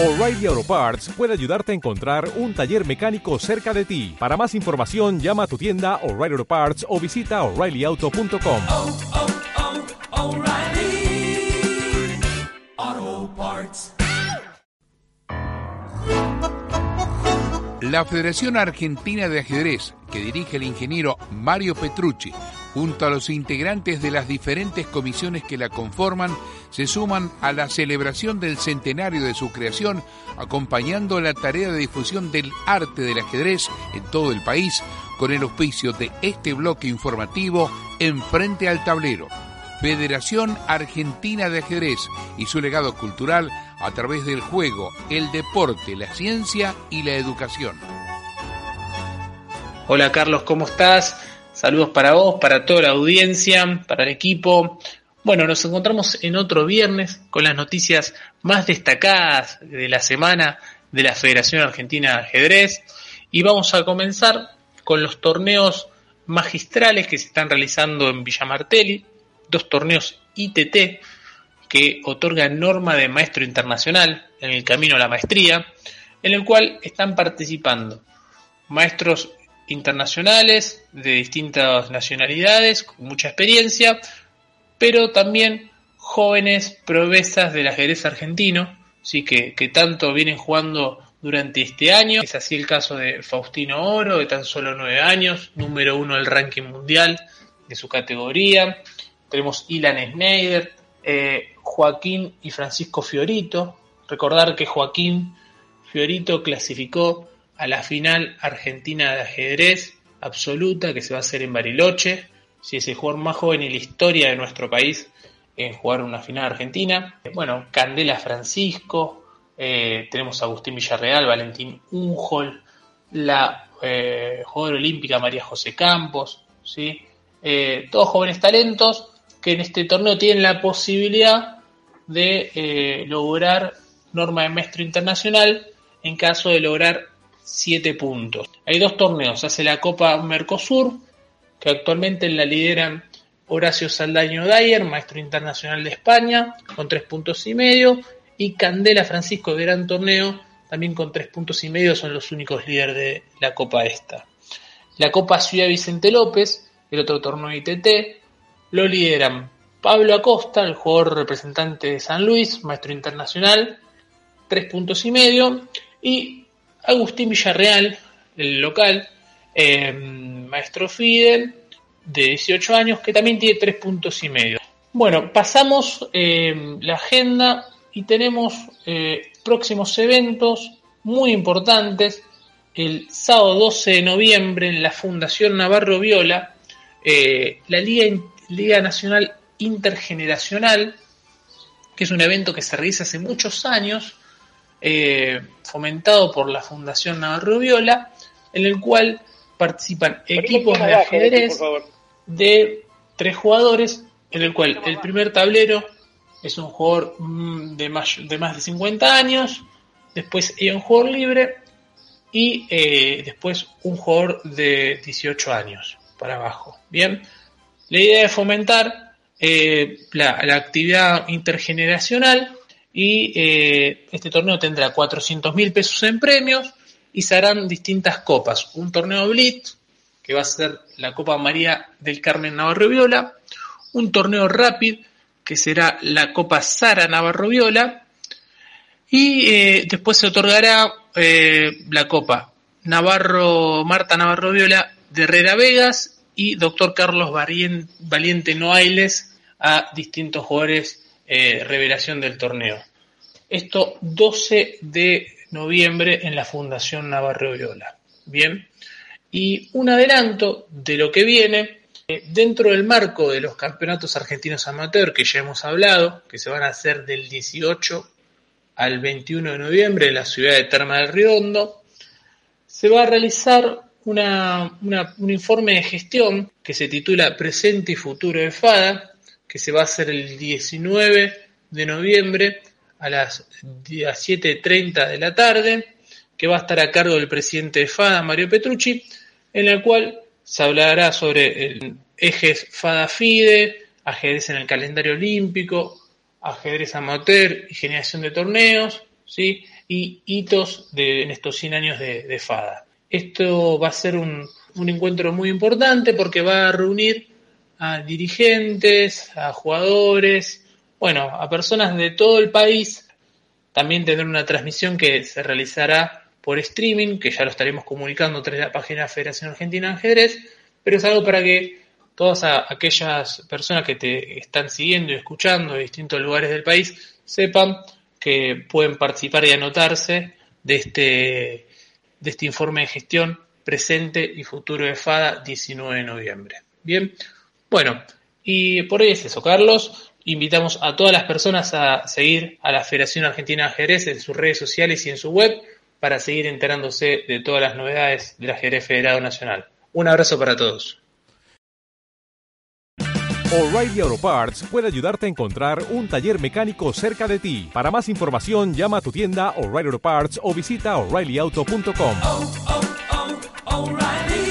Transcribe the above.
O'Reilly Auto Parts puede ayudarte a encontrar un taller mecánico cerca de ti. Para más información, llama a tu tienda O'Reilly Auto Parts o visita oreillyauto.com. oh, oh, Parts. La Federación Argentina de Ajedrez, que dirige el ingeniero Mario Petrucci, junto a los integrantes de las diferentes comisiones que la conforman, se suman a la celebración del centenario de su creación, acompañando la tarea de difusión del arte del ajedrez en todo el país, con el auspicio de este bloque informativo en frente al tablero. Federación Argentina de Ajedrez y su legado cultural a través del juego, el deporte, la ciencia y la educación. Hola Carlos, ¿cómo estás? Saludos para vos, para toda la audiencia, para el equipo. Bueno, nos encontramos en otro viernes con las noticias más destacadas de la semana de la Federación Argentina de Ajedrez y vamos a comenzar con los torneos magistrales que se están realizando en Villa Martelli, dos torneos ITT que otorgan norma de maestro internacional en el camino a la maestría, en el cual están participando maestros internacionales de distintas nacionalidades, con mucha experiencia, pero también jóvenes provesas del ajedrez argentino, ¿sí? que, que tanto vienen jugando durante este año. Es así el caso de Faustino Oro, de tan solo nueve años, número uno del ranking mundial de su categoría. Tenemos Ilan Schneider, eh, Joaquín y Francisco Fiorito. Recordar que Joaquín Fiorito clasificó a la final argentina de ajedrez absoluta que se va a hacer en Bariloche. Si es el jugador más joven en la historia de nuestro país en jugar una final argentina. Bueno, Candela Francisco, eh, tenemos a Agustín Villarreal, Valentín Unjol, la eh, jugadora olímpica María José Campos, ¿sí? Eh, todos jóvenes talentos que en este torneo tienen la posibilidad de eh, lograr norma de maestro internacional en caso de lograr 7 puntos. Hay dos torneos, hace la Copa Mercosur, que actualmente la lideran Horacio Saldaño Dyer, maestro internacional de España, con 3 puntos y medio, y Candela Francisco de Gran Torneo, también con 3 puntos y medio, son los únicos líderes de la Copa esta. La Copa Ciudad Vicente López, el otro torneo ITT, lo lideran Pablo Acosta, el jugador representante de San Luis, maestro internacional, 3 puntos y medio, y Agustín Villarreal, el local, eh, maestro Fidel, de 18 años, que también tiene 3 puntos y medio. Bueno, pasamos eh, la agenda y tenemos eh, próximos eventos muy importantes. El sábado 12 de noviembre en la Fundación Navarro Viola, eh, la Liga Nacional Intergeneracional, que es un evento que se realiza hace muchos años, eh, fomentado por la Fundación Navarro Viola, en el cual participan equipos de ajedrez de tres jugadores, en el cual el primer tablero es un jugador mm, de más, de más de 50 años, después hay un jugador libre y eh, después un jugador de 18 años para abajo. Bien, la idea es fomentar eh, la, la, actividad intergeneracional y eh, este torneo tendrá 400 mil pesos en premios y se harán distintas copas. Un torneo Blitz, que va a ser la Copa María del Carmen Navarro Viola, un torneo Rapid, que será la Copa Sara Navarro Viola, y eh, después se otorgará eh, la Copa Navarro Marta Navarro Viola de Herrera Vegas y Doctor Carlos Valiente Noailes a distintos jugadores revelación del torneo. Esto 12 de noviembre en la Fundación Navarro Viola. Bien. Y un adelanto de lo que viene eh, dentro del marco de los campeonatos argentinos amateur que ya hemos hablado, que se van a hacer del 18 al 21 de noviembre en la ciudad de Terma del Riondo, se va a realizar un informe de gestión que se titula Presente y Futuro de FADA, que se va a hacer el 19 de noviembre a las 7.30 de la tarde, que va a estar a cargo del presidente de FADA, Mario Petrucci, en el cual se hablará sobre el ejes FADA-FIDE, ajedrez en el calendario olímpico, ajedrez amateur y generación de torneos, ¿sí? y hitos de, en estos 100 años de, de FADA. Esto va a ser un, un encuentro muy importante porque va a reunir a dirigentes, a jugadores, bueno, a personas de todo el país. También tendrá una transmisión que se realizará por streaming, que ya lo estaremos comunicando tras la página de Federación Argentina de Ajedrez, pero es algo para que todas aquellas personas que te están siguiendo y escuchando de distintos lugares del país sepan que pueden participar y anotarse de este, de este informe de gestión presente y futuro de FADA 19 de noviembre. Bien, bueno, y por hoy es eso, Carlos. Invitamos a todas las personas a seguir a la Federación Argentina de Ajedrez en sus redes sociales y en su web para seguir enterándose de todas las novedades del ajedrez federado nacional. Un abrazo para todos. O'Reilly Auto Parts puede ayudarte a encontrar un taller mecánico cerca de ti. Para más información, llama a tu tienda O'Reilly Auto Parts o visita oreillyauto.com. oh, oh, oh,